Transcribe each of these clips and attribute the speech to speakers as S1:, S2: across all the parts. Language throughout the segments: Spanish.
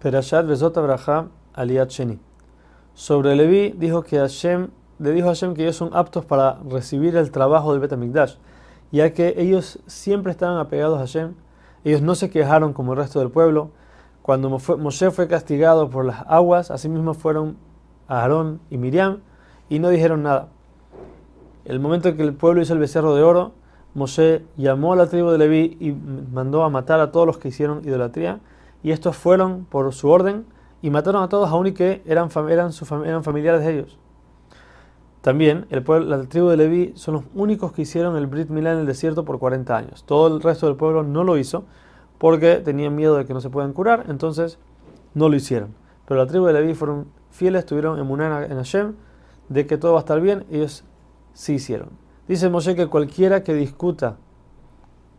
S1: Perashat Vezot Abraham Aliyat Sheni. Sobre Leví dijo que Hashem, le dijo a Hashem que ellos son aptos para recibir el trabajo del Betamikdash, ya que ellos siempre estaban apegados a Hashem, ellos no se quejaron como el resto del pueblo. Cuando Moshe fue castigado por las aguas, asimismo fueron Aarón y Miriam y no dijeron nada. El momento en que el pueblo hizo el becerro de oro, Moshe llamó a la tribu de Leví y mandó a matar a todos los que hicieron idolatría y estos fueron por su orden y mataron a todos, aún y que eran, eran, eran familiares de ellos. También el pueblo, la tribu de Leví son los únicos que hicieron el Brit Milá en el desierto por 40 años. Todo el resto del pueblo no lo hizo porque tenían miedo de que no se puedan curar, entonces no lo hicieron. Pero la tribu de Leví fueron fieles, tuvieron emuná en Hashem de que todo va a estar bien, ellos sí hicieron. Dice Moshe que cualquiera que discuta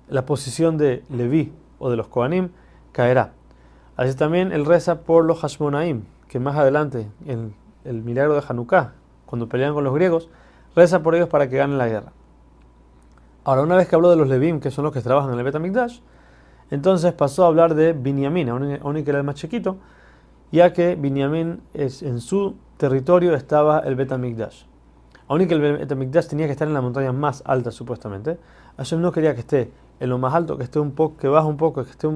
S1: la posición de Leví o de los Kohanim caerá. Así también él reza por los Hashmonaim, que más adelante, en el milagro de Hanukkah, cuando pelean con los griegos, reza por ellos para que ganen la guerra. Ahora, una vez que habló de los Levim, que son los que trabajan en el Betamikdash, entonces pasó a hablar de Binyamin, aún que era el más chiquito, ya que Binyamin es, en su territorio estaba el Betamikdash. Aún que el Betamikdash tenía que estar en la montaña más alta, supuestamente, Hashem no quería que esté en lo más alto, que esté un poco, que baje un poco, que esté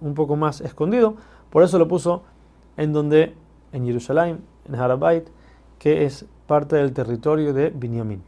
S1: un poco más escondido, por eso lo puso en donde, en Jerusalén, en Harabait, que es parte del territorio de Binyamin.